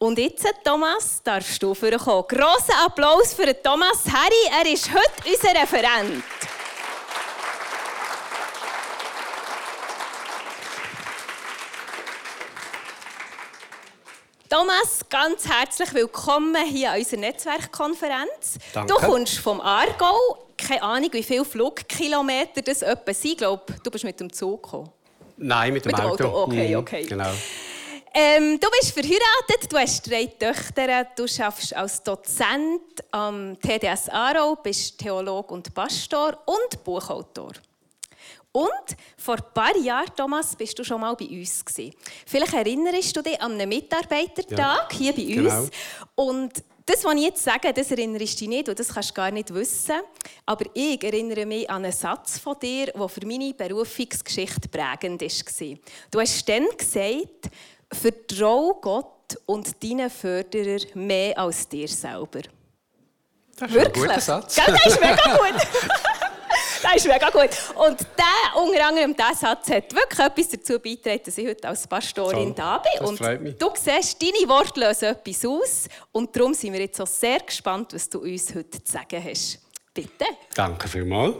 Und jetzt, Thomas, darfst du vorkommen. Grossen Applaus für Thomas Harry. Er ist heute unser Referent. Thomas, ganz herzlich willkommen hier an unserer Netzwerkkonferenz. Danke. Du kommst vom Aargau. Keine Ahnung, wie viele Flugkilometer das etwa sind. Ich glaube, du bist mit dem Zug gekommen. Nein, mit dem, Mit dem Auto. Auto, okay, Mhm, okay. Genau. Ähm, du bist verheiratet, du hast drei Töchter, du arbeitest als Dozent am TDS Aarau, bist Theolog und Pastor und Buchautor. Und vor ein paar Jahren, Thomas, bist du schon mal bei uns gewesen. Vielleicht erinnerst du dich an einen Mitarbeitertag hier bei genau. uns. Und das, was ich jetzt sage, das erinnerst du dich nicht und das kannst du gar nicht wissen. Aber ich erinnere mich an einen Satz von dir, der für meine Berufungsgeschichte prägend war. Du hast dann gesagt, vertraue Gott und deinen Förderer mehr als dir selber. Das ist ein guter Satz. Gell, das ist mega gut. das ist mega gut. Und der, unter anderem dieser Satz hat wirklich etwas dazu beigetragen, dass ich heute als Pastorin Toll. da bin. Das und freut mich. du siehst, deine Worte lösen etwas aus. Und darum sind wir jetzt auch sehr gespannt, was du uns heute zu sagen hast. Bitte. Danke vielmals.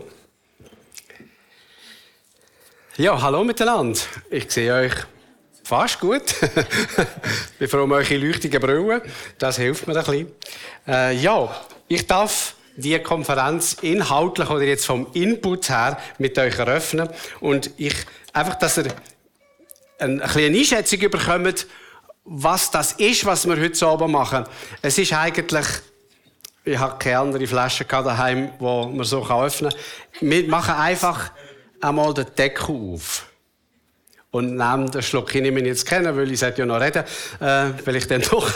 Ja, hallo miteinander. Ich sehe euch fast gut. ich froh um eure leuchtigen Brillen. Das hilft mir ein bisschen. Äh, ja, ich darf die Konferenz inhaltlich oder jetzt vom Input her mit euch eröffnen. Und ich, einfach, dass ihr eine kleine Einschätzung bekommt, was das ist, was wir heute oben machen. Es ist eigentlich ich habe keine andere Flasche daheim, die man so öffnen kann. Wir machen einfach einmal den Deckel auf. Und nehmen den Schluck, ich nehme ihn jetzt kennen, weil ich ja noch reden, äh, weil ich dann doch.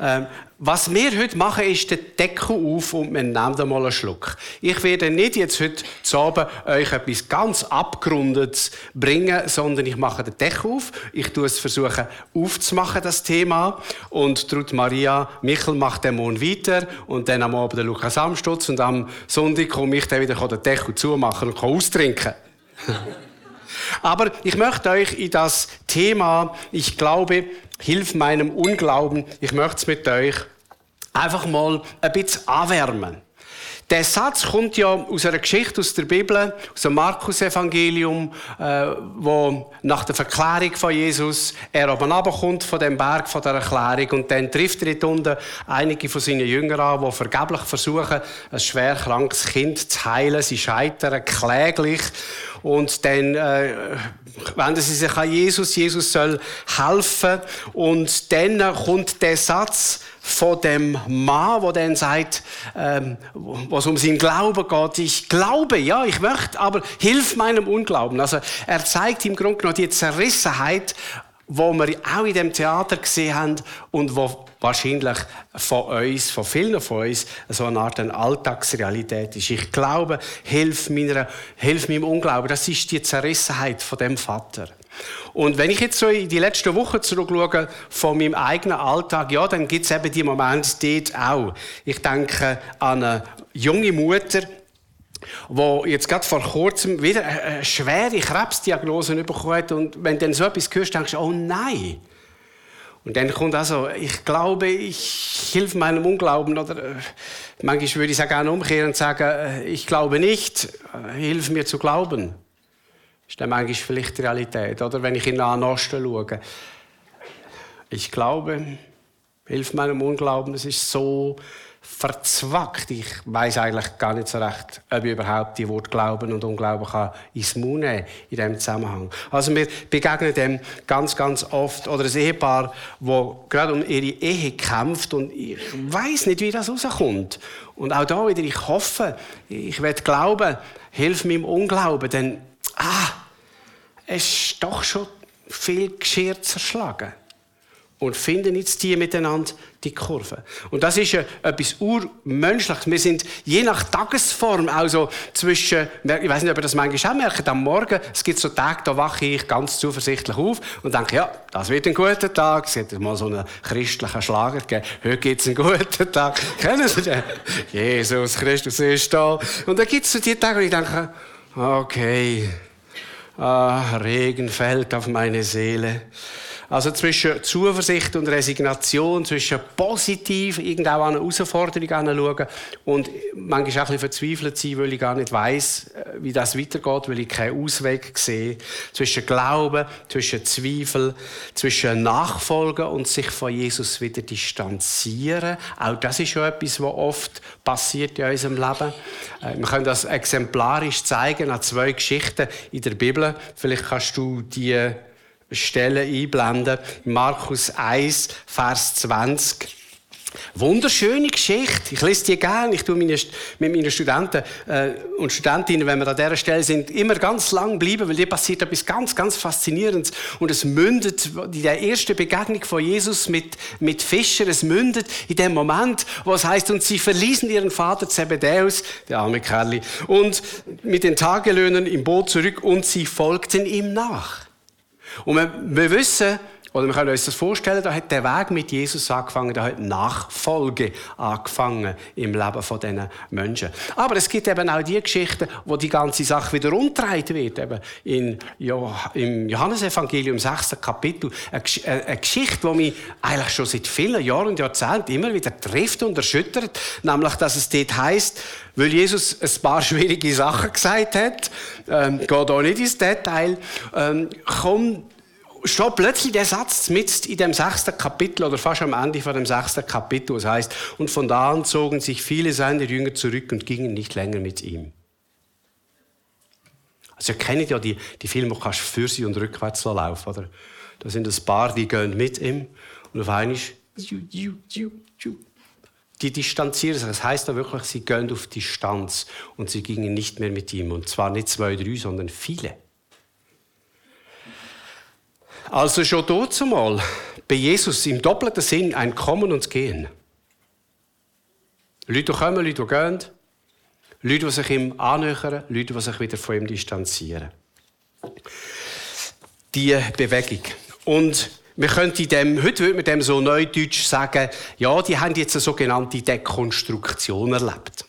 Ähm, was wir heute machen, ist den Deckel auf und wir nehmen einmal einen Schluck. Ich werde nicht jetzt heute zu Abend euch etwas ganz Abgerundetes bringen, sondern ich mache den Deckel auf. Ich tue es versuchen aufzumachen, das Thema. Und Trud Maria Michel macht den Mond weiter und dann am Abend der Lukas Amstutz und am Sonntag komme ich dann wieder den Deckel zumachen und austrinken. Aber ich möchte euch in das Thema, ich glaube, hilf meinem Unglauben, ich möchte es mit euch einfach mal ein bisschen anwärmen. Der Satz kommt ja aus einer Geschichte aus der Bibel, aus dem Markus-Evangelium, äh, wo nach der Verklärung von Jesus er oben runterkommt von dem Berg von der Erklärung und dann trifft er dort unten einige von seinen Jüngern an, die vergeblich versuchen, ein schwer krankes Kind zu heilen. Sie scheitern kläglich und dann äh, wenden sie sich an Jesus. Jesus soll helfen und dann kommt der Satz von dem Mann, der dann sagt, ähm, was um seinen Glauben geht. Ich glaube, ja, ich möchte, aber hilf meinem Unglauben. Also er zeigt im Grunde genommen die Zerrissenheit, wo wir auch in dem Theater gesehen haben und wo wahrscheinlich von uns, von vielen von uns, so eine Art eine Alltagsrealität ist. Ich glaube, hilf, meiner, hilf meinem Unglauben. Das ist die Zerrissenheit von dem Vater. Und wenn ich jetzt so in die letzten Wochen zurückschaue von meinem eigenen Alltag, ja, dann gibt es eben die Momente dort auch. Ich denke an eine junge Mutter, wo jetzt gerade vor kurzem wieder eine schwere Krebsdiagnose bekommen hat. Und wenn du dann so etwas hörst, denkst du, oh nein. Und dann kommt also, ich glaube, ich hilf meinem Unglauben. Oder äh, manchmal würde ich es auch gerne umkehren und sagen, äh, ich glaube nicht, äh, hilf mir zu glauben. Ist dann manchmal vielleicht die Realität. Oder wenn ich in den Osten schaue. Ich glaube, hilf meinem Unglauben, es ist so verzwackt. Ich weiß eigentlich gar nicht so recht, ob ich überhaupt die Wort Glauben und Unglauben kann ins Mund nehmen in diesem Zusammenhang. Also wir begegnen dem ganz, ganz oft. Oder ein Ehepaar, wo gerade um ihre Ehe kämpft und ich weiß nicht, wie das rauskommt. Und auch da wieder, ich hoffe, ich werde glauben, hilf meinem Unglauben, denn ah, es ist doch schon viel Geschirr zerschlagen und finden jetzt die miteinander die Kurve. Und das ist ja etwas urmenschliches. Wir sind je nach Tagesform, also zwischen, ich weiß nicht, ob ihr das manchmal auch merkt, am Morgen, es gibt so Tage, da wache ich ganz zuversichtlich auf und denke, ja, das wird ein guter Tag. Es hat mal so einen christlichen Schlager gegeben. Heute gibt es einen guten Tag. Kennen Sie den? Jesus Christus ist da. Und dann gibt es so die Tage, wo ich denke, okay, ah, Regen fällt auf meine Seele. Also zwischen Zuversicht und Resignation, zwischen positiv irgendwo an eine Herausforderung anschauen und manchmal auch ein bisschen verzweifelt sein, weil ich gar nicht weiss, äh, wie das weitergeht, weil ich keinen Ausweg sehe. Zwischen Glauben, zwischen Zweifel, zwischen Nachfolgen und sich von Jesus wieder distanzieren. Auch das ist schon etwas, was oft passiert in unserem Leben. Äh, wir können das exemplarisch zeigen an zwei Geschichten in der Bibel. Vielleicht kannst du die Stellen einblenden. Markus 1, Vers 20. Wunderschöne Geschichte. Ich lese die gerne. Ich tue meine, mit meinen Studenten äh, und Studentinnen, wenn wir an dieser Stelle sind, immer ganz lang bleiben, weil hier passiert etwas ganz, ganz Faszinierendes. Und es mündet in der ersten Begegnung von Jesus mit, mit Fischern, es mündet in dem Moment, wo es heißt, und sie verließen ihren Vater Zebedäus, der arme Kerli, und mit den Tagelöhnern im Boot zurück und sie folgten ihm nach. Und wir, wir wissen, oder wir können uns das vorstellen, da hat der Weg mit Jesus angefangen, da hat Nachfolge angefangen im Leben von diesen Menschen. Aber es gibt eben auch die Geschichten, wo die ganze Sache wieder umgedreht wird. Eben in, ja, Im Johannesevangelium, 6. Kapitel, eine, eine Geschichte, die mich eigentlich schon seit vielen Jahren und Jahrzehnten immer wieder trifft und erschüttert. Nämlich, dass es dort heisst, weil Jesus ein paar schwierige Sachen gesagt hat, ähm, geht auch nicht ins Detail, ähm, kommt steht plötzlich der Satz mit in dem sechsten Kapitel oder fast am Ende von dem sechsten Kapitel. Es heißt, und von da an zogen sich viele seiner Jünger zurück und gingen nicht länger mit ihm. Also ihr kennt ja die, die Filme, wo kannst für sie und rückwärts laufen, oder? Da sind ein paar, die gehen mit ihm und auf einmal die distanzieren sich. Das heißt da wirklich, sie gehen auf Distanz und sie gingen nicht mehr mit ihm. Und zwar nicht zwei, drei, sondern viele. Also schon dort zumal bei Jesus im doppelten Sinn ein Kommen und Gehen. Leute, die kommen, Leute, die gehen. Leute, die sich ihm annähern, Leute, die sich wieder von ihm distanzieren. Die Bewegung. Und wir könnten dem, heute würde man dem so neudeutsch sagen, ja, die haben jetzt eine sogenannte Dekonstruktion erlebt.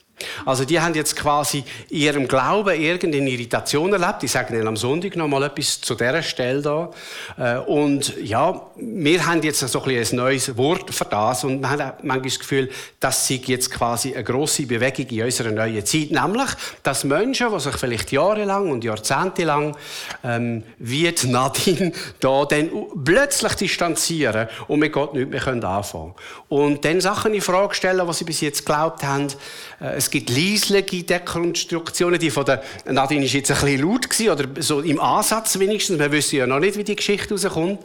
Also die haben jetzt quasi in ihrem Glauben irgendeine Irritation erlebt. Ich sage Ihnen am Sonntag noch mal etwas zu dieser Stelle da. Äh, und ja, wir haben jetzt so ein, ein neues Wort für das und wir haben manchmal das Gefühl, das sei jetzt quasi eine grosse Bewegung in unserer neuen Zeit. Nämlich, dass Menschen, die sich vielleicht jahrelang und jahrzehntelang ähm, wie die Nadine da dann plötzlich distanzieren und mit Gott nicht mehr anfangen können. Und dann Sachen in Frage stellen, was sie bis jetzt geglaubt haben. Äh, es gibt leislige Dekonstruktionen, die von der Nadine ist jetzt ein bisschen laut gewesen, oder so im Ansatz wenigstens. Wir wissen ja noch nicht, wie die Geschichte rauskommt.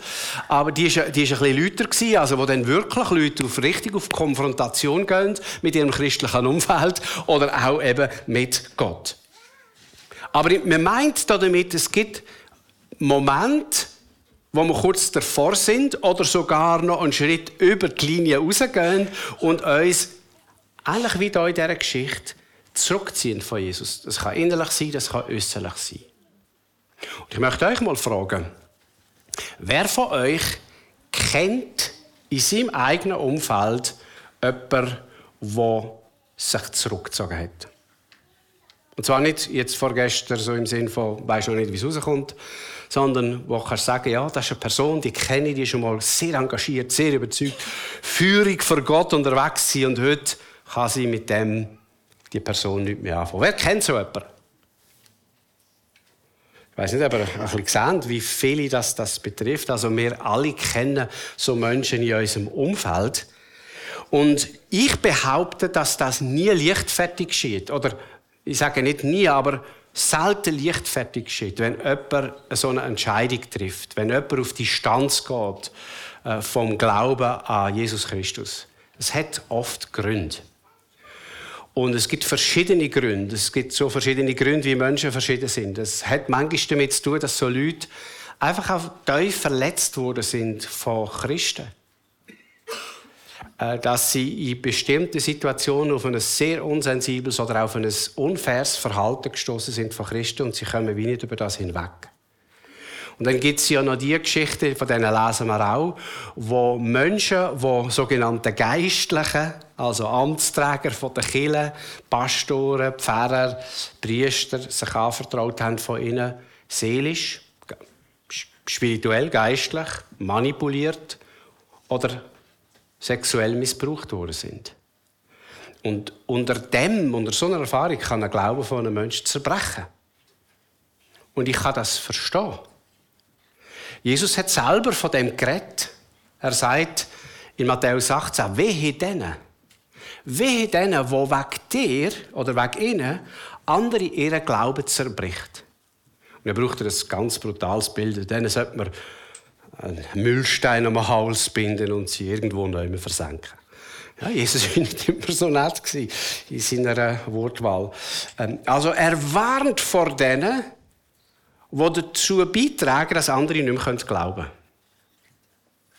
Aber die ist, die ist ein bisschen lauter gewesen, also wo dann wirklich Leute auf, richtig auf Konfrontation gehen mit ihrem christlichen Umfeld oder auch eben mit Gott. Aber man meint damit, es gibt Momente, wo wir kurz davor sind oder sogar noch einen Schritt über die Linie rausgehen und uns Ähnlich wie hier in dieser Geschichte zurückziehen von Jesus. Das kann innerlich sein, das kann äußerlich sein. Und ich möchte euch mal fragen, wer von euch kennt in seinem eigenen Umfeld jemanden, der sich zurückgezogen hat? Und zwar nicht jetzt vorgestern so im Sinn von, weiß noch nicht, wie es rauskommt, sondern wo kannst sagen, ja, das ist eine Person, die kenne ich, die ist schon mal sehr engagiert, sehr überzeugt, Führung für Gott unterwegs sein und heute kann sie mit dem die Person nicht mehr anfangen. Wer kennt so jemanden? Ich weiß nicht, aber ein bisschen gesehen, wie viele das, das betrifft. Also wir alle kennen so Menschen in unserem Umfeld. Und ich behaupte, dass das nie leichtfertig geschieht. Oder ich sage nicht nie, aber selten leichtfertig geschieht, wenn jemand so eine Entscheidung trifft, wenn jemand auf die Stanz geht äh, vom Glauben an Jesus Christus. Es hat oft Gründe. Und es gibt verschiedene Gründe. Es gibt so verschiedene Gründe, wie Menschen verschieden sind. Es hat manchmal damit zu tun, dass so Leute einfach auch tief verletzt worden sind von Christen. Äh, dass sie in bestimmten Situationen auf ein sehr unsensibles oder auf ein unfaires Verhalten gestoßen sind von Christen und sie kommen wie nicht über das hinweg. Und dann gibt es ja noch die Geschichte, von denen lesen wir auch, wo Menschen, wo sogenannte Geistlichen, also Amtsträger von der Kirche, Pastoren, Pfarrer, Priester, sich anvertraut haben von ihnen, seelisch, spirituell, geistlich, manipuliert oder sexuell missbraucht worden sind. Und unter dem, unter so einer Erfahrung, kann ein Glaube von einem Menschen zerbrechen. Und ich kann das verstehen. Jesus hat selber von dem geredet. Er sagt in Matthäus 18, wehe denen, wehe denen, wo wegen dir oder wegen ihnen andere ihren Glauben zerbricht. Und er braucht ein ganz brutales Bild. Denen sollte man einen Müllstein am Hals binden und sie irgendwo neu versenken. Ja, Jesus war nicht immer so nett in seiner Wortwahl. Ähm, also er warnt vor denen, die dazu beitragen, dass andere nicht mehr glauben können.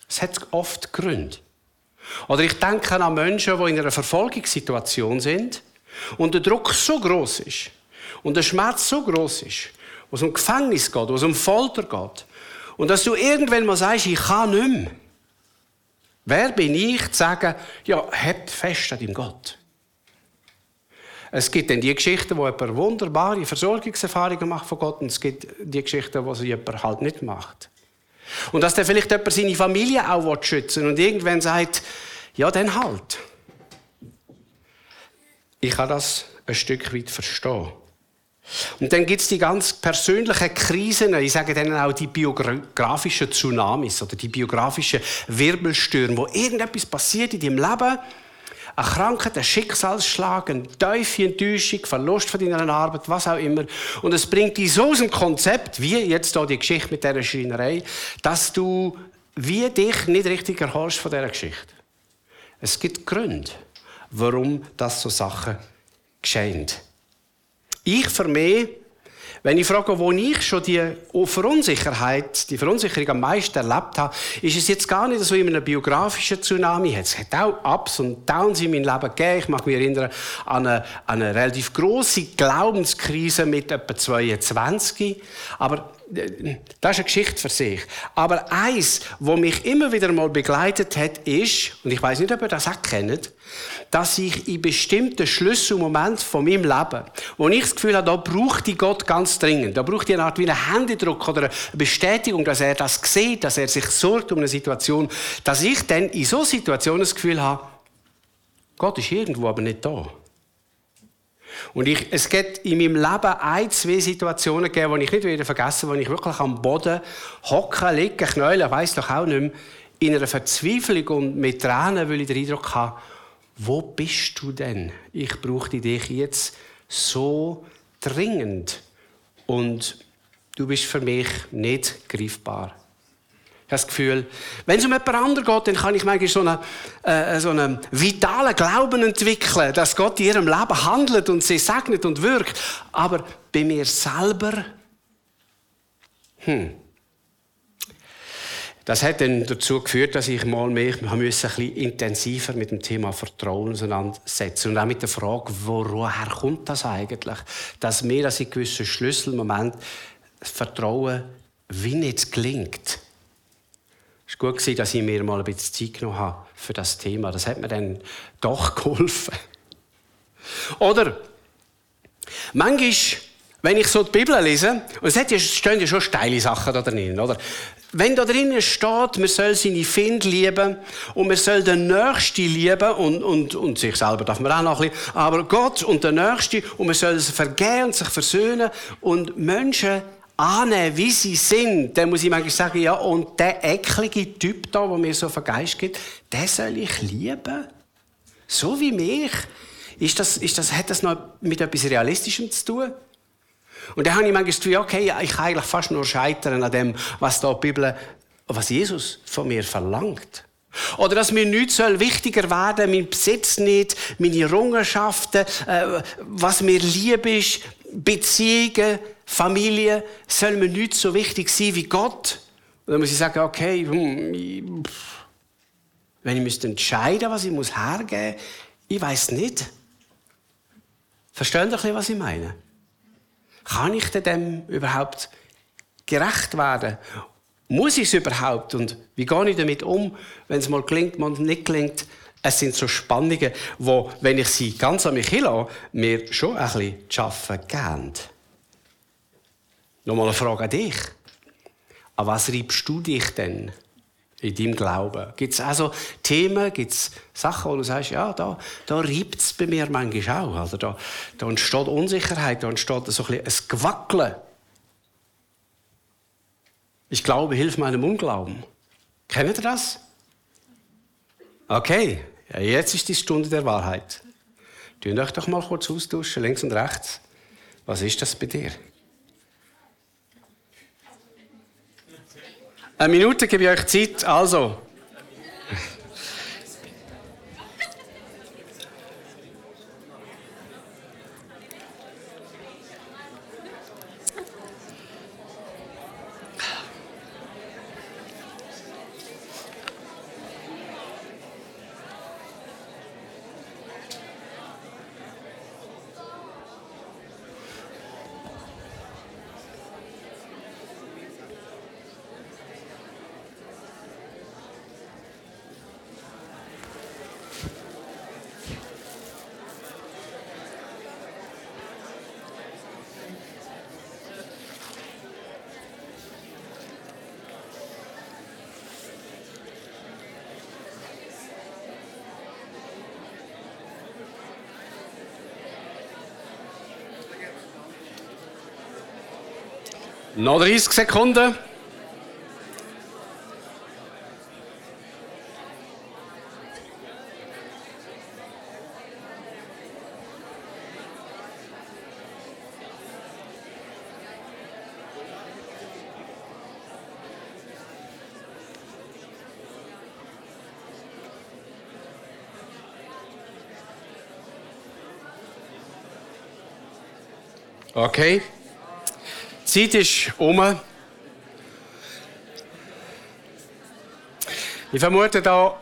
Es hat oft Gründe. Oder ich denke an Menschen, die in einer Verfolgungssituation sind und der Druck so groß ist und der Schmerz so groß ist, wo es um Gefängnis geht, wo es um Folter geht und dass du irgendwann mal sagst, ich kann nicht mehr. Wer bin ich, zu sagen, ja, habt fest an deinem Gott. Es gibt dann die Geschichten, wo jemand wunderbare Versorgungserfahrungen macht von Gott und es gibt die Geschichten, wo sie jemand halt nicht macht. Und dass dann vielleicht jemand seine Familie auch schützen und irgendwann sagt, ja, dann halt. Ich kann das ein Stück weit verstehen. Und dann gibt es die ganz persönlichen Krisen, ich sage dann auch die biografischen Tsunamis oder die biografischen Wirbelstürme, wo irgendetwas passiert in deinem Leben, eine Krankheit, ein Schicksalsschlag, eine tiefe Enttäuschung, Verlust von deiner Arbeit, was auch immer. Und es bringt dich so aus dem Konzept, wie jetzt hier die Geschichte mit dieser Schreinerei, dass du wie dich nicht richtig erholst von dieser Geschichte. Es gibt Gründe, warum das so Sachen geschehen. Ich für mich, wenn ich frage, wo ich schon die Verunsicherheit, die Verunsicherung am meisten erlebt habe, ist es jetzt gar nicht so in einem biografischen Tsunami. Es hat auch Ups und Downs in meinem Leben gegeben. Ich mag mich erinnern an eine, an eine relativ große Glaubenskrise mit etwa 22. Aber das ist eine Geschichte für sich. Aber eins, was mich immer wieder mal begleitet hat, ist, und ich weiß nicht, ob ihr das auch kennt, dass ich in bestimmten Schlüsselmomenten von meinem Leben, wo ich das Gefühl habe, da braucht ich Gott ganz dringend, da braucht ich eine Art wie einen Händedruck oder eine Bestätigung, dass er das sieht, dass er sich sorgt um eine Situation, dass ich dann in so Situationen das Gefühl habe, Gott ist irgendwo, aber nicht da. Und ich, es gibt in meinem Leben ein, zwei Situationen gegeben, die ich nicht wieder vergessen wo ich wirklich am Boden hocken, liegen, knäulen, weiss doch auch nicht mehr, in einer Verzweiflung und mit Tränen, weil ich den Eindruck habe, wo bist du denn? Ich brauche dich jetzt so dringend. Und du bist für mich nicht greifbar. Das Gefühl, wenn es um jemand anderen geht, dann kann ich manchmal so einen, äh, so einen vitalen Glauben entwickeln, dass Gott in ihrem Leben handelt und sie segnet und wirkt. Aber bei mir selber, hm, das hat dann dazu geführt, dass ich mal mehr ein bisschen intensiver mit dem Thema Vertrauen auseinandersetzen und auch mit der Frage, woher kommt das eigentlich, dass mir das in gewissen Schlüsselmomenten Vertrauen wie nicht gelingt. Gut, dass ich mir mal ein bisschen Zeit genommen habe für das Thema. Das hat mir dann doch geholfen. Oder manchmal, wenn ich so die Bibel lese, und es stehen ja schon steile Sachen da drin, oder? Wenn da drinnen steht, man soll seine Find lieben und man soll den Nächsten lieben und, und, und sich selber darf man auch noch ein bisschen, aber Gott und den Nächsten und man soll es vergeben und sich versöhnen und Menschen annehmen, wie sie sind, dann muss ich manchmal sagen, ja, und der eklige Typ da, der mir so vergeist gibt, den soll ich lieben? So wie mich? Ist das, ist das, hat das noch mit etwas Realistischem zu tun? Und dann habe ich manchmal Gefühl, okay, ich kann eigentlich fast nur scheitern an dem, was da die Bibel, was Jesus von mir verlangt. Oder dass mir nichts soll wichtiger werden, mein Besitz nicht, meine Errungenschaften, äh, was mir lieb ist, Beziehungen, Familie, soll mir nichts so wichtig sein wie Gott. Und dann muss ich sagen, okay, hm, wenn ich müsste entscheiden, was ich muss hergeben, ich weiß nicht. Verstehen Sie, was ich meine? Kann ich denn dem überhaupt gerecht werden? Muss ich es überhaupt? Und wie gehe ich damit um, wenn es mal klingt, mal nicht klingt? Es sind so Spannungen, wo, wenn ich sie ganz an mich hinlasse, mir schon ein bisschen zu arbeiten geben. Nochmal eine Frage an dich. an was reibst du dich denn in deinem Glauben? Gibt es also Themen, gibt es Sachen, wo du sagst, ja, da, da reibt es bei mir manchmal auch. Also da, da entsteht Unsicherheit, da entsteht so ein, ein Gewackeln. Ich glaube, hilf meinem Unglauben. Kennt ihr das? Okay, ja, jetzt ist die Stunde der Wahrheit. Tun euch doch mal kurz austauschen, links und rechts. Was ist das bei dir? Eine Minute gebe ich euch Zeit. Also. Noch 30 Sekunden. Okay. Zeit ist um. Ich vermute, da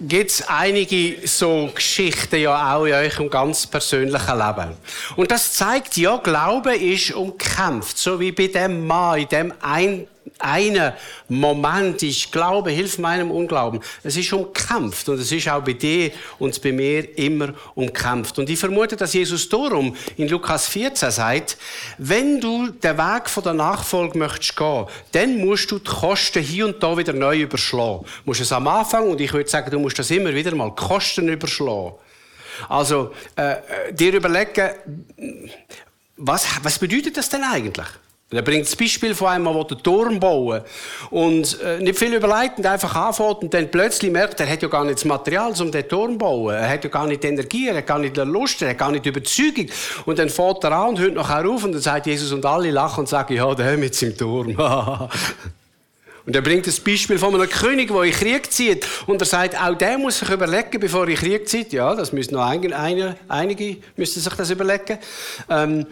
gibt es einige so Geschichten ja auch in eurem ganz persönlichen Leben. Und das zeigt ja, Glaube ist umkämpft. So wie bei dem Mann, in dem ein einen Moment, ich glaube, hilf meinem Unglauben. Es ist umkämpft und es ist auch bei dir und bei mir immer umkämpft. Und ich vermute, dass Jesus darum in Lukas 14 sagt, wenn du den Weg von der Nachfolge möchtest gehen, dann musst du die Kosten hier und da wieder neu überschlagen. Du musst es am Anfang und ich würde sagen, du musst das immer wieder mal Kosten überschlagen. Also, äh, äh dir überlegen, was, was bedeutet das denn eigentlich? Er bringt das Beispiel von einem, der einen Turm bauen und äh, nicht viel überlegt einfach anfängt und dann plötzlich merkt, er hat ja gar nicht das Material, um den Turm zu bauen. Er hat ja gar nicht die Energie, er hat gar nicht die Lust, er hat gar nicht die Überzeugung. Und dann fährt er an und hört nachher auf und dann sagt Jesus und alle lachen und sagen, ja, der mit seinem Turm. Und er bringt das Beispiel von einem König, der in Krieg zieht. Und er sagt, auch der muss sich überlegen, bevor er in Krieg zieht. Ja, das müssen noch einige, einige müssen sich das überlegen. Ähm,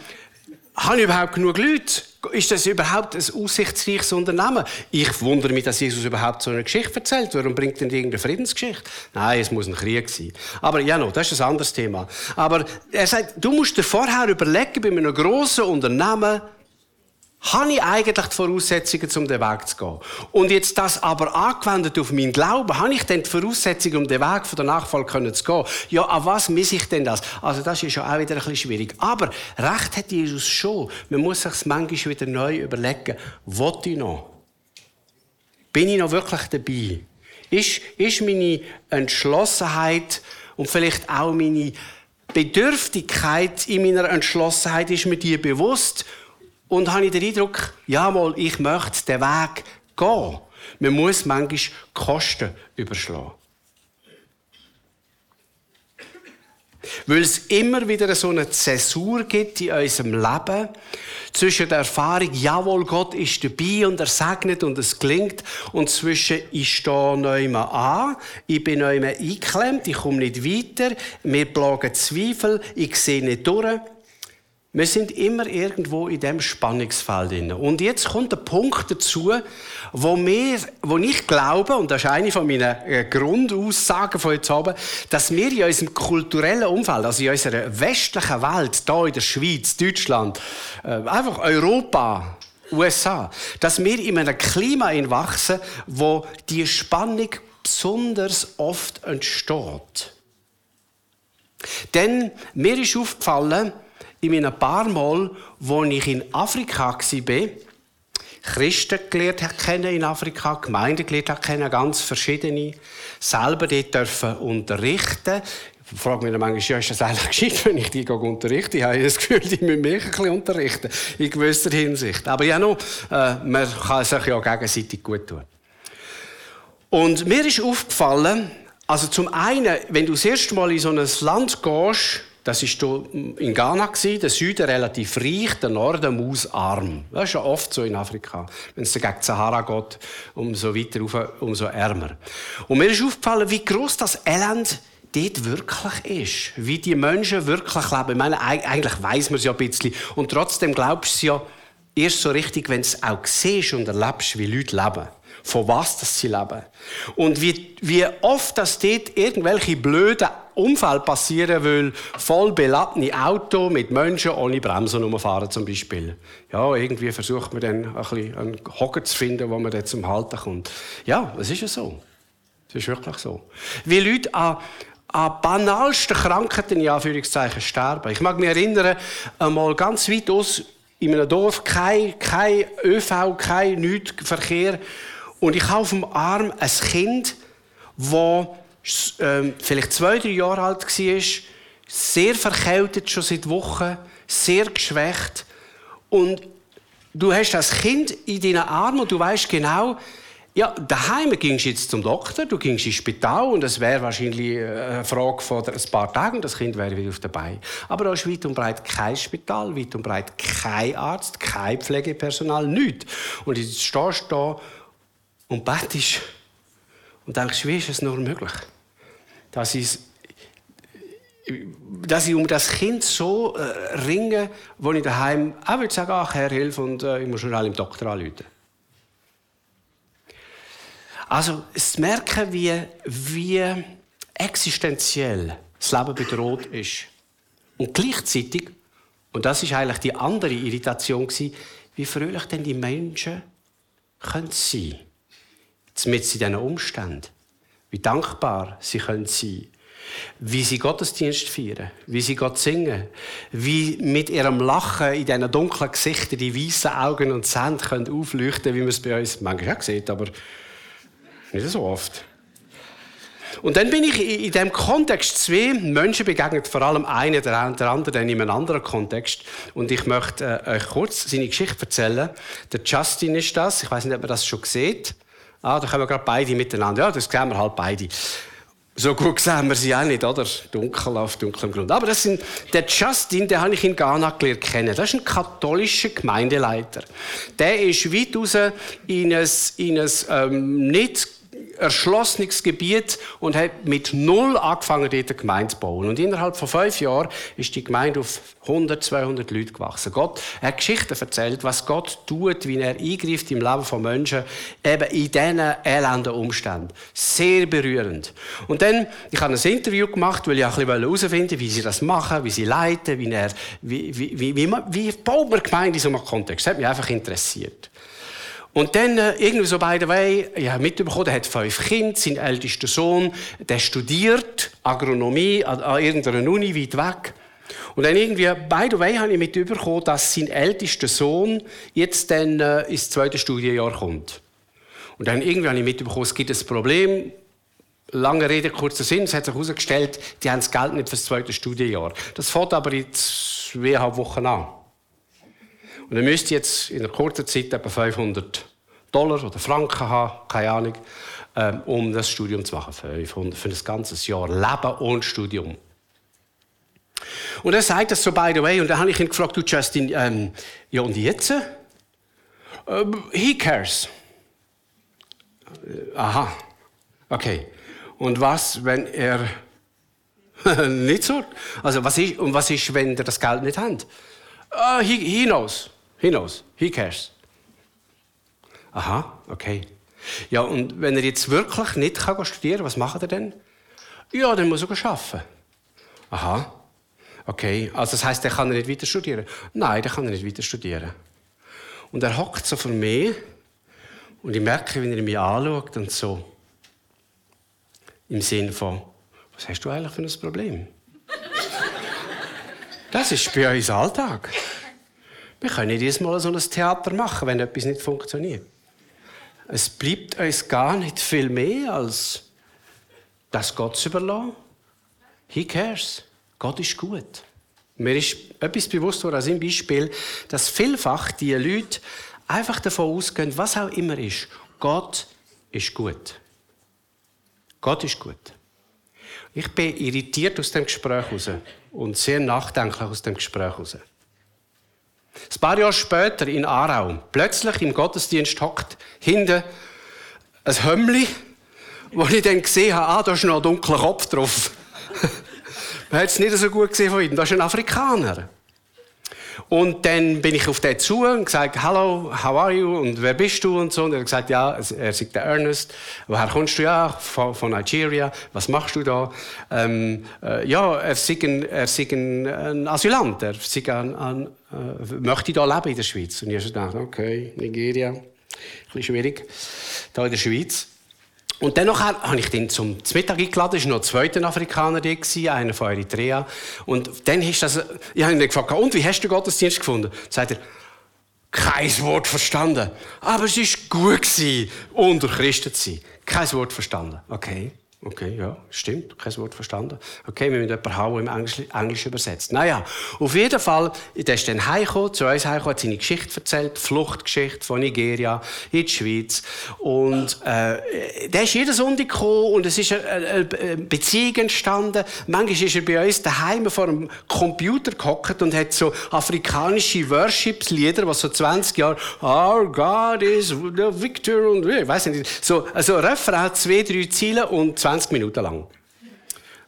habe ich überhaupt genug Leute? Ist das überhaupt ein aussichtsreiches Unternehmen? Ich wundere mich, dass Jesus überhaupt so eine Geschichte erzählt. Warum bringt denn irgendeine Friedensgeschichte? Nein, es muss ein Krieg sein. Aber ja, no, das ist ein anderes Thema. Aber er sagt, du musst dir vorher überlegen, bei einem grossen Unternehmen, habe ich eigentlich die Voraussetzungen, um den Weg zu gehen? Und jetzt das aber angewendet auf meinen Glauben, habe ich denn die Voraussetzungen, um den Weg von der Nachfolge zu gehen? Ja, an was misse ich denn das? Also das ist ja auch wieder ein bisschen schwierig. Aber Recht hat Jesus schon. Man muss sich manchmal wieder neu überlegen. Wollte ich noch? Bin ich noch wirklich dabei? Ist, ist meine Entschlossenheit und vielleicht auch meine Bedürftigkeit in meiner Entschlossenheit, ist mir die bewusst? Und habe ich den Eindruck, jawohl, ich möchte den Weg gehen. Man muss manchmal Kosten überschlagen. Weil es immer wieder so eine Zäsur gibt in unserem Leben zwischen der Erfahrung, jawohl, Gott ist dabei und er segnet und es gelingt, und zwischen, ich stehe neu an, ich bin neu eingeklemmt, ich komme nicht weiter, mir plagen Zweifel, ich sehe nicht durch. Wir sind immer irgendwo in dem Spannungsfeld drin. Und jetzt kommt der Punkt dazu, wo, wir, wo ich glaube, und das ist eine von meinen äh, Grundaussagen von heute Abend, dass wir in unserem kulturellen Umfeld, also in unserer westlichen Welt, hier in der Schweiz, Deutschland, äh, einfach Europa, USA, dass wir in einem Klima wachsen, wo die Spannung besonders oft entsteht. Denn mir ist aufgefallen, in meinen paar Mal, wo ich in Afrika war, Christen gelernt kennen in Afrika, Gemeinden gelernt kennen, ganz verschiedene. Selber dort dürfen unterrichten. Ich frage mich manchmal, ist das eigentlich gescheit, wenn ich die unterrichte? Ich habe das Gefühl, die müssen mich ein bisschen unterrichten, in gewisser Hinsicht. Aber ja, noch, äh, man kann sich ja gegenseitig gut tun. Und mir ist aufgefallen, also zum einen, wenn du das erste Mal in so ein Land gehst, das war in Ghana, der Süden relativ reich, der Norden mausarm. Das ist ja oft so in Afrika. Wenn es gegen die Sahara geht, umso weiter rauf, umso ärmer. Und mir ist aufgefallen, wie groß das Elend dort wirklich ist. Wie die Menschen wirklich leben. Ich meine, eigentlich weiß man es ja ein bisschen. Und trotzdem glaubst du es ja erst so richtig, wenn du es auch siehst und erlebst, wie Leute leben von was das sie leben. Und wie, wie oft dass dort irgendwelche blöden Unfälle passieren, weil voll beladene Auto mit Menschen ohne Bremsen rumfahren zum Beispiel. Ja, irgendwie versucht man dann ein bisschen einen Hocker zu finden, wo man dann zum Halten kommt. Ja, es ist ja so. Es ist wirklich so. Wie Leute an, an banalsten Krankheiten in Anführungszeichen sterben. Ich mag mich erinnern, einmal ganz weit aus in einem Dorf kein, kein ÖV, kein nichts Verkehr. Und ich habe auf dem Arm ein Kind, das vielleicht zwei, drei Jahre alt war, sehr verkältet schon seit Wochen, sehr geschwächt. Und du hast das Kind in deinen Armen und du weißt genau, ja, daheim gingst jetzt zum Doktor, du gingst ins Spital und es wäre wahrscheinlich äh, eine Frage von ein paar Tagen und das Kind wäre wieder auf dabei. Aber da ist weit und breit kein Spital, weit und breit kein Arzt, kein Pflegepersonal, nichts. Und jetzt stehst du da und betest und denkst, wie ist es nur möglich, dass ich, dass ich um das Kind so äh, ringe, wo ich daheim auch würde sagen, ach Herr, hilf und äh, ich muss schon im Doktor anrufen. Also, es merken, wie, wie existenziell das Leben bedroht ist. Und gleichzeitig, und das ist eigentlich die andere Irritation, wie fröhlich denn die Menschen können sein können mit diesen Umständen. Wie dankbar sie können sein wie sie Gottesdienst feiern, wie sie Gott singen, wie mit ihrem Lachen in diesen dunklen Gesichtern die weißen Augen und Zähne können aufleuchten, wie man es bei uns manchmal auch sieht, aber nicht so oft. Und dann bin ich in diesem Kontext zwei Menschen begegnet, vor allem einer, der andere dann in einem anderen Kontext. Und ich möchte äh, euch kurz seine Geschichte erzählen. Der Justin ist das, ich weiß nicht, ob man das schon sieht. Ah, da kommen gerade beide miteinander. Ja, das sehen wir halt beide. So gut sehen wir sie auch nicht, oder? Dunkel auf dunklem Grund. Aber das sind, der Justin, den habe ich in Ghana gelernt kennen. Das ist ein katholischer Gemeindeleiter. Der ist weit raus in ein, in ein ähm, nicht erschlossenes Gebiet und hat mit null angefangen, dort eine Gemeinde zu bauen. Und innerhalb von fünf Jahren ist die Gemeinde auf 100, 200 Leute gewachsen. Gott hat Geschichten erzählt, was Gott tut, wie er eingreift im Leben von Menschen, eben in diesen elenden Umständen. Sehr berührend. Und dann, ich habe ein Interview gemacht, weil ich auch ein bisschen herausfinden wie sie das machen, wie sie leiten, wie, er, wie, wie, wie, wie, wie baut man Gemeinde in so einem Kontext. Das hat mich einfach interessiert. Und dann, äh, irgendwie so by the way, ich habe mitbekommen, er hat fünf Kinder, sein ältester Sohn, der studiert Agronomie an, an irgendeiner Uni weit weg. Und dann irgendwie, by the way, habe ich mitbekommen, dass sein ältester Sohn jetzt dann äh, ins zweite Studienjahr kommt. Und dann irgendwie habe ich mitbekommen, es gibt ein Problem. Lange Rede, kurzer Sinn. Es hat sich herausgestellt, die haben das Geld nicht für das zweite Studienjahr. Das fängt aber in zweieinhalb Wochen an. Und er müsste jetzt in einer kurzen Zeit etwa 500 Dollar oder Franken haben, keine Ahnung, ähm, um das Studium zu machen. 500 für ein ganzes Jahr. Leben ohne Studium. Und er sagt das so, by the way, und dann habe ich ihn gefragt, du Justin, ähm, ja und jetzt? Ähm, he cares. Äh, aha, okay. Und was, wenn er nicht so? Also was ist, und was ist, wenn er das Geld nicht hat? Uh, he, he knows. He knows. He cares. Aha, okay. Ja, und wenn er jetzt wirklich nicht kann studieren kann, was macht er denn? Ja, dann muss er arbeiten. Aha. Okay, also das heißt, er kann nicht weiter studieren? Nein, der kann nicht weiter studieren. Und er hockt so vor mir und ich merke, wie er mich anschaut und so im Sinn von, was hast du eigentlich für ein Problem? Das ist bei uns Alltag. Wir können jedes Mal so ein Theater machen, wenn etwas nicht funktioniert. Es bleibt uns gar nicht viel mehr, als das Gott zu überlassen. He cares. Gott ist gut. Mir ist etwas bewusst worden, als im Beispiel, dass vielfach die Leute einfach davon ausgehen, was auch immer ist, Gott ist gut. Gott ist gut. Ich bin irritiert aus dem Gespräch raus und sehr nachdenklich aus dem Gespräch raus. Ein paar Jahre später in Aarau, plötzlich im Gottesdienst hockt hinten ein Hömmli, wo ich dann gesehen habe, ah, da ist noch ein dunkler Kopf drauf. Man hat es nicht so gut gesehen von ihm. Das ist ein Afrikaner. Und dann bin ich auf den zu und gesagt, hallo, how are you? Und wer bist du? Und so. Und er hat gesagt, ja, er sagt der Ernest. Woher kommst du? Ja, von, von Nigeria. Was machst du da? Ähm, äh, ja, er sei ein, er sei ein, ein Asylant. Er sei ein, ein, äh, möchte da leben in der Schweiz. Und ich habe gedacht, okay, Nigeria. Ein bisschen schwierig. Da in der Schweiz. Und dann habe ich den zum Mittag eingeladen, es war noch ein zweiter Afrikaner da, einer von Eritrea. Und dann ist das, ich habe ihn gefragt, und wie hast du Gottesdienst gefunden? Dann sagt er, kein Wort verstanden. Aber es war gut, unter Christen zu sein. Kein Wort verstanden. Okay. Okay, ja, stimmt, kein Wort verstanden. Okay, wir müssen jemanden haben, im Englisch, Englisch übersetzt. Naja, auf jeden Fall, der ist dann heimgekommen, zu uns heimgekommen, hat seine Geschichte erzählt, Fluchtgeschichte von Nigeria in die Schweiz. Und äh, der ist jeden Sonntag gekommen und es ist eine, eine Beziehung entstanden. Manchmal ist er bei uns daheim vor dem Computer gehockt und hat so afrikanische Worshipslieder, was so 20 Jahre Our God is the victor und ich weiß nicht, so also Refrain, zwei, drei Ziele und 20 20 Minuten lang.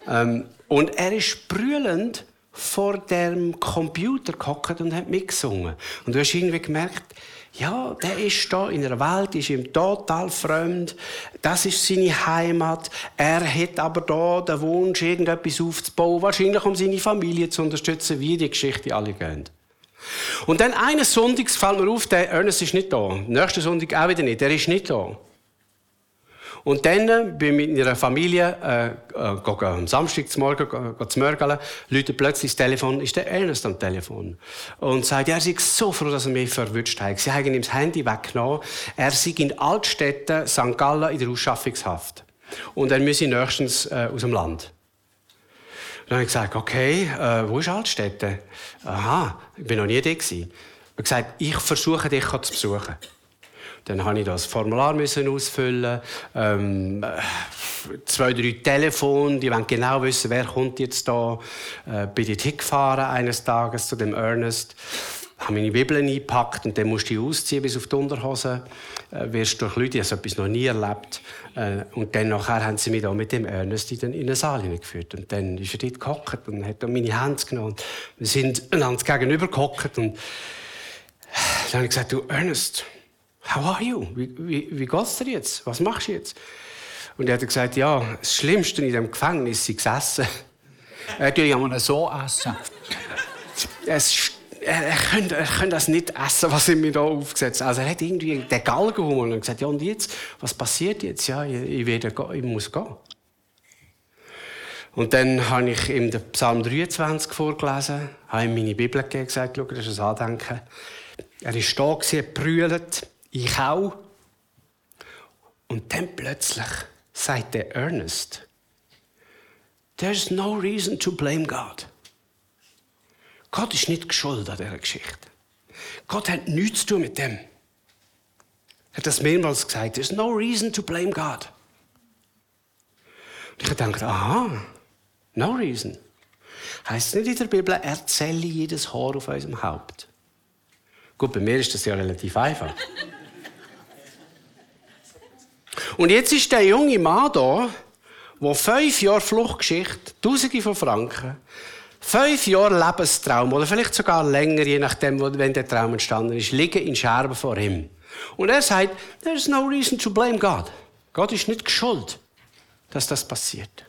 Ähm, und er ist brüllend vor dem Computer gehockt und hat mitgesungen. Und du hast irgendwie gemerkt, ja, der ist da in einer Welt, ist ihm total fremd. Das ist seine Heimat. Er hat aber da den Wunsch, irgendetwas aufzubauen, wahrscheinlich um seine Familie zu unterstützen, wie die Geschichte alle gehen. Und dann eines Sonntags fällt mir auf, der Ernest ist nicht da. Nächsten Sonntag auch wieder nicht. Der ist nicht da. Und dann bin ich mit meiner Familie äh, äh, am Samstag zum Morgen äh, zu Mörgeln, läutet plötzlich das Telefon, ist der Ernest am Telefon. Und sagt, er sei so froh, dass er mich verwünscht hat. Sie haben ihm das Handy weggenommen. Er sei in Altstädten, St. Gallen, in der Ausschaffungshaft. Und er müsse nächstens äh, aus dem Land. Dann habe ich gesagt, okay, äh, wo ist Altstädte? Aha, ich bin noch nie da gewesen. Habe gesagt, ich versuche dich zu besuchen. Dann habe ich das Formular müssen ausfüllen. Ähm, zwei, drei Telefone, die wollen genau wissen, wer kommt jetzt da. Äh, bin ich hingefahren eines Tages zu dem Ernest habe meine Bibel eingepackt und dann musst du die ausziehen bis auf die Unterhose. Äh, wirst durch Leute, ich habe etwas noch nie erlebt. Äh, und dann nachher haben sie mich da mit dem Ernest in den, in den Saal hineingeführt. Und dann ist er dort gehockt und hat meine Hände genommen. Wir sind einander gegenüber gehockt und dann habe ich gesagt, du Ernest, How are you? Wie, wie, wie geht's dir jetzt? Was machst du jetzt? Und er hat gesagt, ja, das Schlimmste in dem Gefängnis ist gesessen. Er tut ja mal so essen. Es, er, er, könnte, er könnte das nicht essen, was er mir da aufgesetzt hat. Also er hat irgendwie den Galgen geholt und gesagt, ja und jetzt? Was passiert jetzt? Ja, ich, ich, werde, ich muss gehen. Und dann habe ich ihm den Psalm 23 vorgelesen, habe ihm meine Bibel gegeben und gesagt, schau, das ist ein Andenken. Er ist da, brüllt. Ich auch. Und dann plötzlich sagt der Ernest, There's no reason to blame God. Gott ist nicht schuld an dieser Geschichte. Gott hat nichts zu tun mit dem. Er hat das mehrmals gesagt. There's no reason to blame God. Und ich dachte, aha, no reason. Heißt nicht in der Bibel, erzähle jedes Haar auf unserem Haupt. Gut, bei mir ist das ja relativ einfach. Und jetzt ist der junge Mann da, der fünf Jahre Fluchtgeschichte, Tausende von Franken, fünf Jahre Lebenstraum oder vielleicht sogar länger, je nachdem, wenn der Traum entstanden ist, liegen in Scherben vor ihm. Und er sagt, there's no reason to blame God. Gott ist nicht schuld, dass das passiert.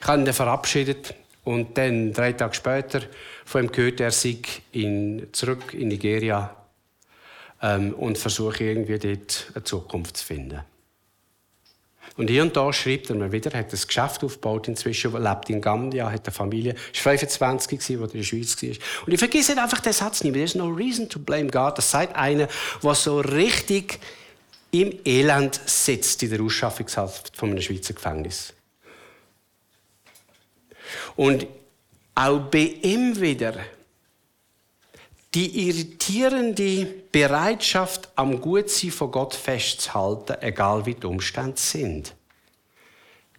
Ich habe ihn verabschiedet und dann, drei Tage später, von ihm gehört, er sei in, zurück in Nigeria ähm, und versuche irgendwie dort eine Zukunft zu finden. Und hier und da schreibt er mir wieder, hat ein Geschäft aufgebaut inzwischen, lebt in Gambia, hat eine Familie, ist 25 gewesen, wo er in der Schweiz war. Und ich vergesse einfach den Satz nicht mehr. There's no reason to blame God. Das sagt einer, der so richtig im Elend sitzt in der Ausschaffungshaft von einem Schweizer Gefängnis. Und auch bei ihm wieder die irritierende Bereitschaft, am Gutsein von Gott festzuhalten, egal wie die Umstände sind.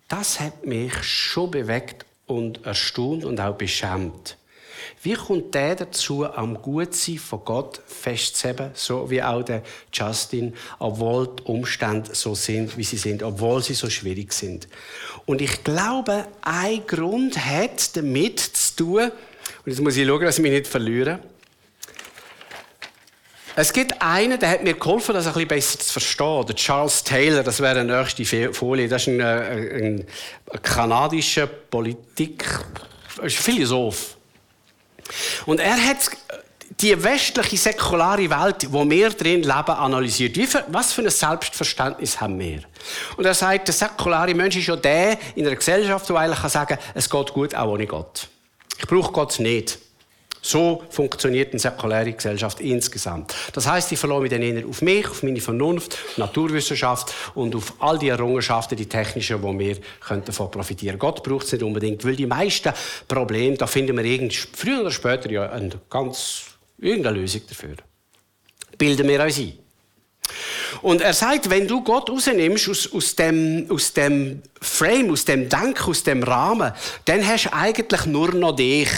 Das hat mich schon bewegt und erstaunt und auch beschämt. Wie kommt der dazu, am Gutsein von Gott festzuheben, so wie auch der Justin, obwohl die Umstände so sind, wie sie sind, obwohl sie so schwierig sind? Und ich glaube, ein Grund hat damit zu tun, und jetzt muss ich schauen, dass ich mich nicht verliere, es gibt einen, der hat mir geholfen, das ein bisschen besser zu verstehen. Der Charles Taylor, das wäre eine nächste Folie. Das ist ein, äh, ein kanadischer Politik, ein Philosoph. Und er hat die westliche säkulare Welt, wo wir drin leben, analysiert. Für, was für ein Selbstverständnis haben wir? Und er sagt, der säkulare Mensch ist ja der in einer Gesellschaft, der eigentlich kann sagen, es geht gut auch ohne Gott. Ich brauche Gott nicht. So funktioniert eine säkuläre Gesellschaft insgesamt. Das heißt, ich verlasse mich dann eher auf mich, auf meine Vernunft, Naturwissenschaft und auf all die Errungenschaften, die technischen, wo wir davon profitieren können. Gott braucht es nicht unbedingt, weil die meisten Probleme, da finden wir früher oder später ja eine ganz, irgendeine Lösung dafür. Bilden wir uns ein. Und er sagt, wenn du Gott rausnimmst aus, aus, dem, aus dem Frame, aus dem Denken, aus dem Rahmen, dann hast du eigentlich nur noch dich.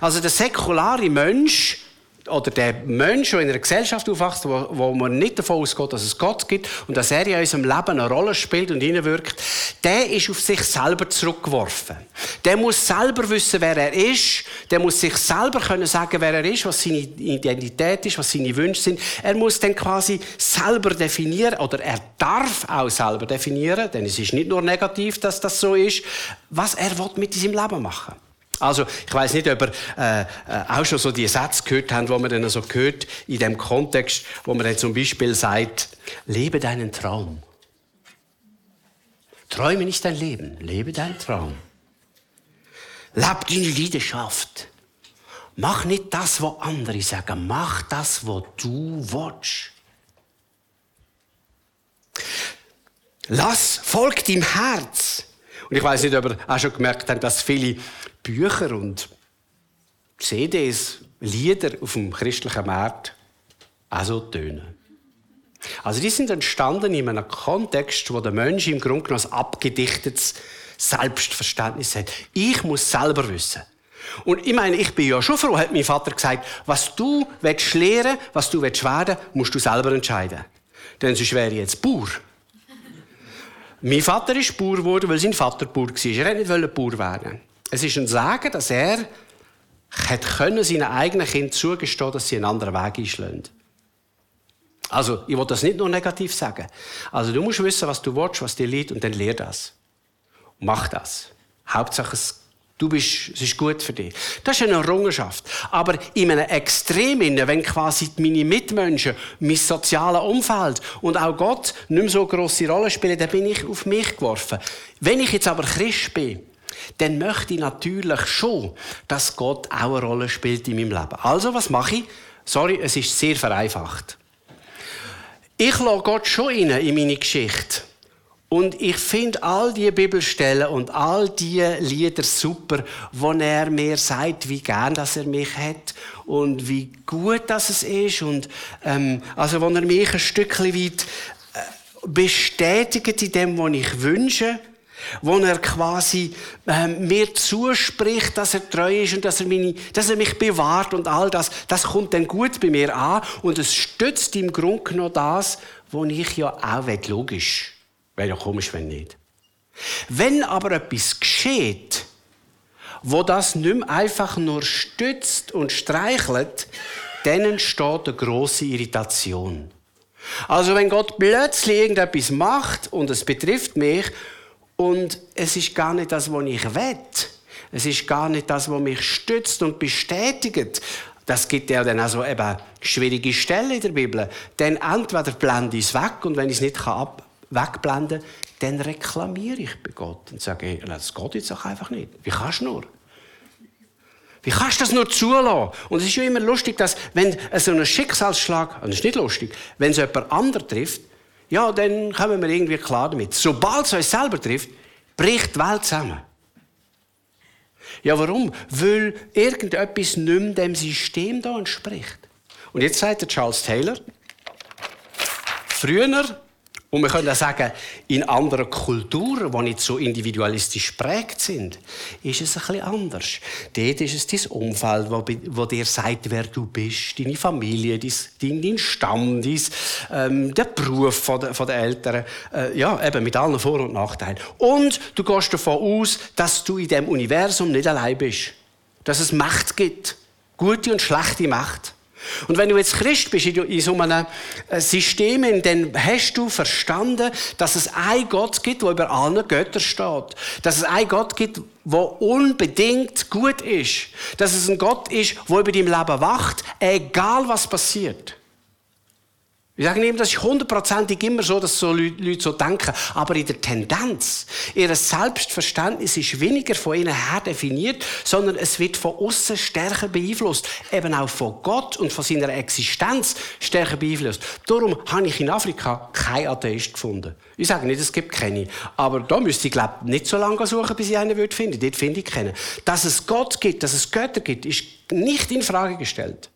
Also der säkulare Mensch oder der Mensch, der in einer Gesellschaft aufwächst, wo, wo man nicht davon ausgeht, dass es Gott gibt und dass er in unserem Leben eine Rolle spielt und hineinwirkt, der ist auf sich selber zurückgeworfen. Der muss selber wissen, wer er ist. Der muss sich selber können sagen, wer er ist, was seine Identität ist, was seine Wünsche sind. Er muss dann quasi selber definieren oder er darf auch selber definieren, denn es ist nicht nur negativ, dass das so ist, was er mit diesem Leben machen will. Also, ich weiß nicht, ob ihr äh, äh, auch schon so die Sätze gehört habt, wo man dann so gehört in dem Kontext, wo man dann zum Beispiel sagt, lebe deinen Traum. Träume nicht dein Leben, lebe deinen Traum. Leb deine Leidenschaft. Mach nicht das, was andere sagen, mach das, was du willst. Lass, folg deinem Herz. Und ich weiß nicht, ob ihr auch schon gemerkt habt, dass viele Bücher und CDs, Lieder auf dem christlichen Markt auch so tönen. Also die sind entstanden in einem Kontext, wo der Mensch im Grunde genommen ein abgedichtetes Selbstverständnis hat. Ich muss selber wissen. Und ich meine, ich bin ja schon froh, hat mein Vater gesagt, was du willst lernen, was du willst werden, musst du selber entscheiden. Denn sonst wäre ich jetzt Bauer. mein Vater ist Bauer geworden, weil sein Vater Bauer war. Er wollte nicht Bauer werden. Es ist ein Sagen, dass er können seinen eigenen Kind zugestehen, dass sie einen anderen Weg einschlagen. Also, ich will das nicht nur negativ sagen. Also, du musst wissen, was du willst, was dir liegt, und dann lehr das. Mach das. Hauptsache, du bist, es ist gut für dich. Das ist eine Errungenschaft. Aber in einem Extrem, wenn quasi meine Mitmenschen, mein soziales Umfeld und auch Gott nicht mehr so grosse Rolle spielen, dann bin ich auf mich geworfen. Wenn ich jetzt aber Christ bin, dann möchte ich natürlich schon, dass Gott auch eine Rolle spielt in meinem Leben. Also, was mache ich? Sorry, es ist sehr vereinfacht. Ich lasse Gott schon rein in meine Geschichte. Und ich finde all die Bibelstellen und all die Lieder super, wo er mir sagt, wie gern dass er mich hat und wie gut das es ist und ähm, also wo er mich ein Stückchen weit äh, bestätigt in dem, was ich wünsche wo er quasi äh, mir zuspricht, dass er treu ist und dass er, meine, dass er mich bewahrt und all das, das kommt dann gut bei mir an und es stützt im Grunde genommen das, was ich ja auch will, logisch. Wäre ja komisch, wenn nicht. Wenn aber etwas geschieht, wo das nicht mehr einfach nur stützt und streichelt, dann entsteht eine grosse Irritation. Also wenn Gott plötzlich irgendetwas macht und es betrifft mich und es ist gar nicht das, was ich will. Es ist gar nicht das, was mich stützt und bestätigt. Das gibt ja dann also eben schwierige Stellen in der Bibel. Denn entweder blende ich es weg und wenn ich es nicht ab wegblenden kann, dann reklamiere ich bei Gott und sage, hey, das geht jetzt auch einfach nicht. Wie kannst du nur? Wie kannst du das nur zulassen? Und es ist ja immer lustig, dass, wenn so ein Schicksalsschlag, und das ist nicht lustig, wenn es jemand anderen trifft, ja, dann kommen wir irgendwie klar damit. Sobald es uns selber trifft, bricht die Welt zusammen. Ja, warum? Weil irgendetwas nicht mehr dem System da entspricht. Und jetzt sagt der Charles Taylor, früher und wir können auch sagen, in anderen Kulturen, die nicht so individualistisch geprägt sind, ist es bisschen anders. Dort ist es dein Umfeld, wo, wo dir sagt, wer du bist, deine Familie, dein, dein Stamm, dein, ähm, der Beruf von der, von der Eltern. Äh, ja, eben mit allen Vor- und Nachteilen. Und du gehst davon aus, dass du in dem Universum nicht allein bist. Dass es Macht gibt. Gute und schlechte Macht. Und wenn du jetzt Christ bist in so einem äh, System, dann hast du verstanden, dass es einen Gott gibt, der über allen Göttern steht. Dass es einen Gott gibt, der unbedingt gut ist. Dass es ein Gott ist, der über dein Leben wacht, egal was passiert. Ich sage nicht, das ist hundertprozentig immer so, dass so Leute so denken. Aber in der Tendenz, ihr Selbstverständnis ist weniger von ihnen her definiert, sondern es wird von außen stärker beeinflusst. Eben auch von Gott und von seiner Existenz stärker beeinflusst. Darum habe ich in Afrika keinen Atheist gefunden. Ich sage nicht, es gibt keine. Aber da müsste ich, glaube nicht so lange suchen, bis ich einen würde finden. Dort finde ich keinen. Dass es Gott gibt, dass es Götter gibt, ist nicht in Frage gestellt.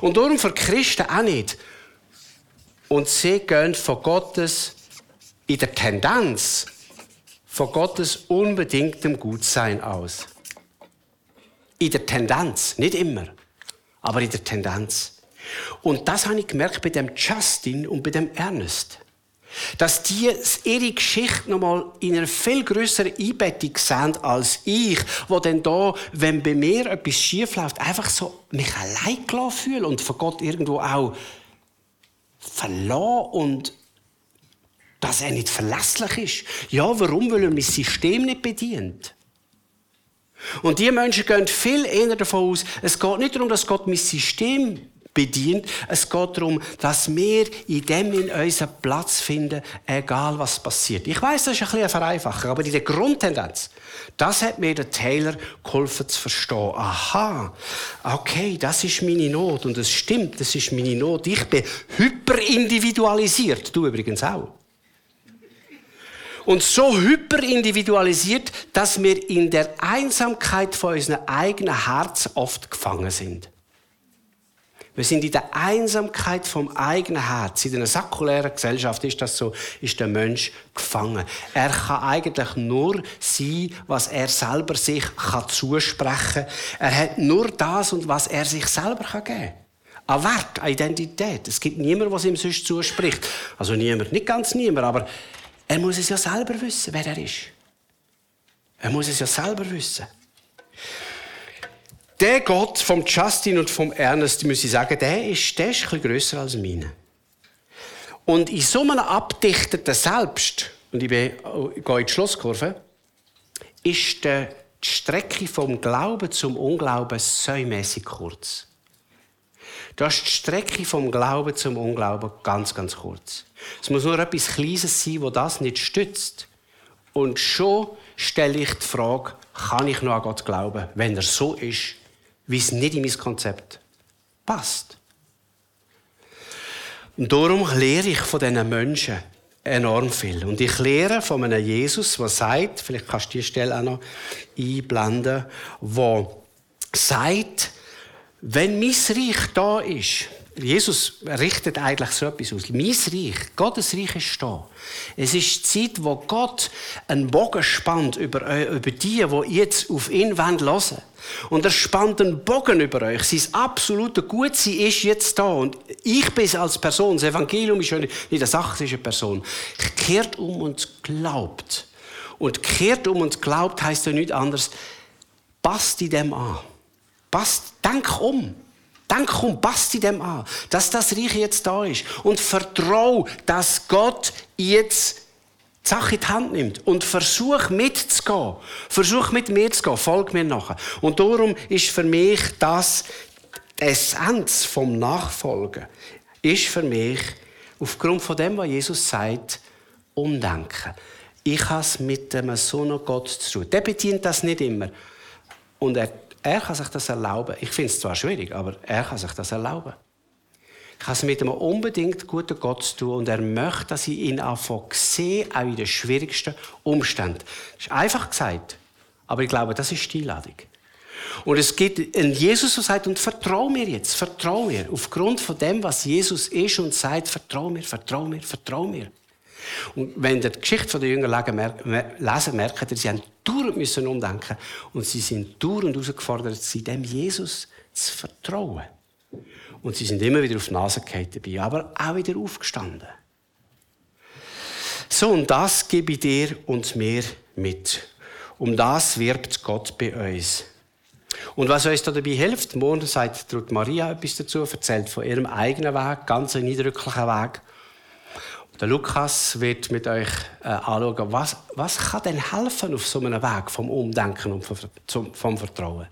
Und darum für Christen auch nicht. Und sie gehen von Gottes, in der Tendenz, von Gottes unbedingtem Gutsein aus. In der Tendenz, nicht immer, aber in der Tendenz. Und das habe ich gemerkt bei dem Justin und bei dem Ernest. Dass die ihre Geschichte nochmal in einer viel größeren Einbettung sehen als ich, wo dann da, wenn bei mir etwas schief läuft, einfach so mich allein gelassen fühle und von Gott irgendwo auch verlassen und dass er nicht verlässlich ist. Ja, warum? Weil er mein System nicht bedient. Und die Menschen gehen viel eher davon aus, es geht nicht darum, dass Gott mein System bedient. Es geht darum, dass wir in dem in unseren Platz finden, egal was passiert. Ich weiß, das ist ein bisschen vereinfacher, aber der Grundtendenz, das hat mir der Taylor geholfen zu verstehen. Aha, okay, das ist meine Not und es stimmt, das ist meine Not. Ich bin hyperindividualisiert, du übrigens auch. Und so hyperindividualisiert, dass wir in der Einsamkeit von unserem eigenen Herz oft gefangen sind. Wir sind in der Einsamkeit vom eigenen Herz. In einer säkulären Gesellschaft ist das so, ist der Mensch gefangen. Er kann eigentlich nur sein, was er selber sich kann zusprechen kann. Er hat nur das und was er sich selber kann geben kann. An Wert, an Identität. Es gibt niemanden, was ihm sonst zuspricht. Also niemand, nicht ganz niemand, aber er muss es ja selber wissen, wer er ist. Er muss es ja selber wissen. Der Gott vom Justin und vom Ernest, muss ich sagen, der ist, der ist ein grösser als meine. Und in so einem abdichteten Selbst, und ich, bin, ich gehe in die Schlusskurve, ist die Strecke vom Glauben zum Unglauben säumässig kurz. Da ist die Strecke vom Glauben zum Unglauben ganz, ganz kurz. Es muss nur etwas Kleines sein, wo das nicht stützt. Und schon stelle ich die Frage, kann ich noch an Gott glauben, wenn er so ist, wie es nicht in mein Konzept passt. Und darum lehre ich von diesen Menschen enorm viel. Und ich lehre von einem Jesus, der sagt, vielleicht kannst du die Stelle auch noch einblenden, der sagt, wenn mein Reich da ist, Jesus richtet eigentlich so etwas aus. Mein Reich, Gottes Reich ist da. Es ist die Zeit, wo Gott einen Bogen spannt über, äh, über die, die jetzt auf ihn hören wollen. Und er spannt einen Bogen über euch. Sein absolute Gutsein ist jetzt da. Und ich bin als Person, das Evangelium ist nicht eine es eine Person. Kehrt um und glaubt. Und kehrt um und glaubt heißt ja nichts anderes. Passt in dem an. Passt, denk um. Dann komm, passt dem an, dass das Reich jetzt da ist. Und vertrau, dass Gott jetzt die Sache in die Hand nimmt und versuch mitzugehen. Versuch mit mir zu gehen. Folg mir nachher. Und darum ist für mich das die Essenz vom Nachfolgen. Ist für mich aufgrund von dem, was Jesus sagt, umdenken. ich habe es mit einem Sohn Gott zu tun. Der bedient das nicht immer. Und er, er kann sich das erlauben. Ich finde es zwar schwierig, aber er kann sich das erlauben. Ich habe es mit einem unbedingt guten Gott zu tun und er möchte, dass ich ihn anfange sehe, auch in den schwierigsten Umständen. Das ist einfach gesagt, aber ich glaube, das ist die Einladung. Und es gibt einen Jesus, der sagt, und vertrau mir jetzt, vertrau mir. Aufgrund von dem, was Jesus ist und sagt, vertrau mir, vertrau mir, vertrau mir. Und wenn ihr die Geschichte der Jünger lesen, merkt ihr, sie haben müssen umdenken und sie sind dauernd herausgefordert, dem Jesus zu vertrauen. Und sie sind immer wieder auf die Nase dabei, aber auch wieder aufgestanden. So, und das gebe ich dir und mir mit. Um das wirbt Gott bei uns. Und was uns dabei hilft, morgen sagt Maria etwas dazu, erzählt von ihrem eigenen Weg, ganz ein eindrücklicher Weg. Der Lukas wird mit euch äh, anschauen, was, was kann denn helfen auf so einem Weg vom Umdenken und vom, vom Vertrauen.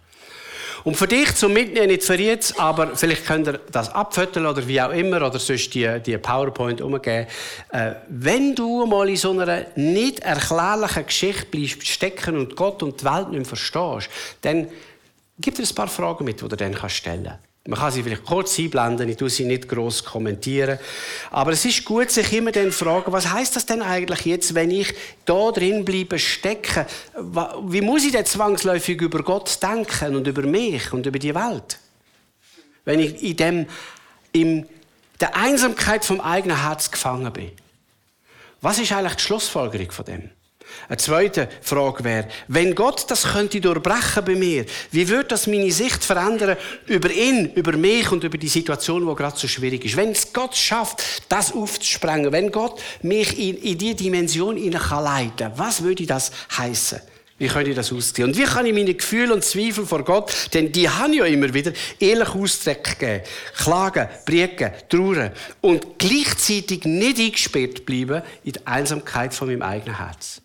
Und für dich zum Mitnehmen, nicht für jetzt, aber vielleicht könnt ihr das abfütteln oder wie auch immer, oder sonst die, die PowerPoint umgeben. Äh, wenn du mal in so einer nicht erklärlichen Geschichte bleibst stecken und Gott und die Welt nicht verstehst, dann gibt es ein paar Fragen mit, die du dann stellen kannst. Man kann sie vielleicht kurz einblenden, ich tue sie nicht groß kommentieren. Aber es ist gut, sich immer dann fragen, was heißt das denn eigentlich jetzt, wenn ich da drin bleibe stecken? Wie muss ich denn zwangsläufig über Gott denken und über mich und über die Welt? Wenn ich in dem, in der Einsamkeit vom eigenen Herz gefangen bin. Was ist eigentlich die Schlussfolgerung von dem? Eine zweite Frage wäre, wenn Gott das könnte durchbrechen bei mir, wie würde das meine Sicht verändern über ihn, über mich und über die Situation, die gerade so schwierig ist? Wenn es Gott schafft, das aufzusprengen, wenn Gott mich in, in diese Dimension kann, was würde das heißen? Wie könnte das aussehen? Und wie kann ich meine Gefühle und Zweifel vor Gott, denn die haben ja immer wieder, ehrlich Ausdruck geben, klagen, briegen, trauern und gleichzeitig nicht eingesperrt bleiben in der Einsamkeit von meinem eigenen Herz?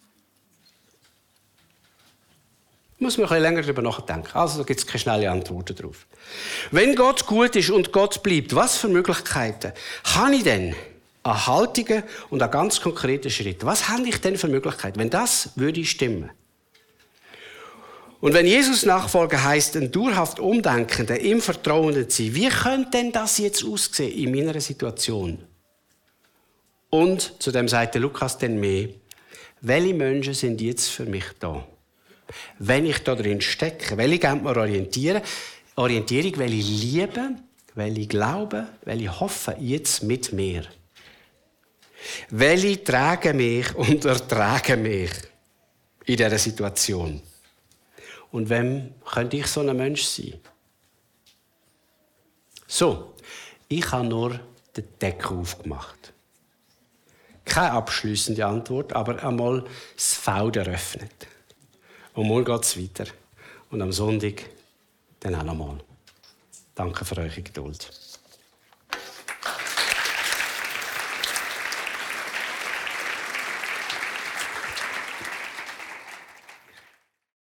Muss man ein bisschen länger darüber nachdenken. Also da gibt es keine schnelle Antworten darauf. Wenn Gott gut ist und Gott bleibt, was für Möglichkeiten habe ich denn an Haltungen und an ganz konkreten Schritten? Was habe ich denn für Möglichkeiten, wenn das würde stimmen? Und wenn Jesus Nachfolger heißt, ein dauerhaft Umdenkender, im Vertrauen zu sein, wie könnte denn das jetzt aussehen in meiner Situation? Und zu dem sagt der Lukas denn mehr, welche Menschen sind jetzt für mich da? Wenn ich da drin stecke, will ich mir orientieren, Orientierung, lieben, will ich glauben, ich hoffen, jetzt mit mir. Welche tragen mich und ertragen mich in dieser Situation? Und wem könnte ich so ein Mensch sein? So, ich habe nur den Deckel aufgemacht. Keine abschließende Antwort, aber einmal das Feld eröffnet. Und morgen geht es weiter. Und am Sonntag dann auch nochmal. Danke für eure Geduld.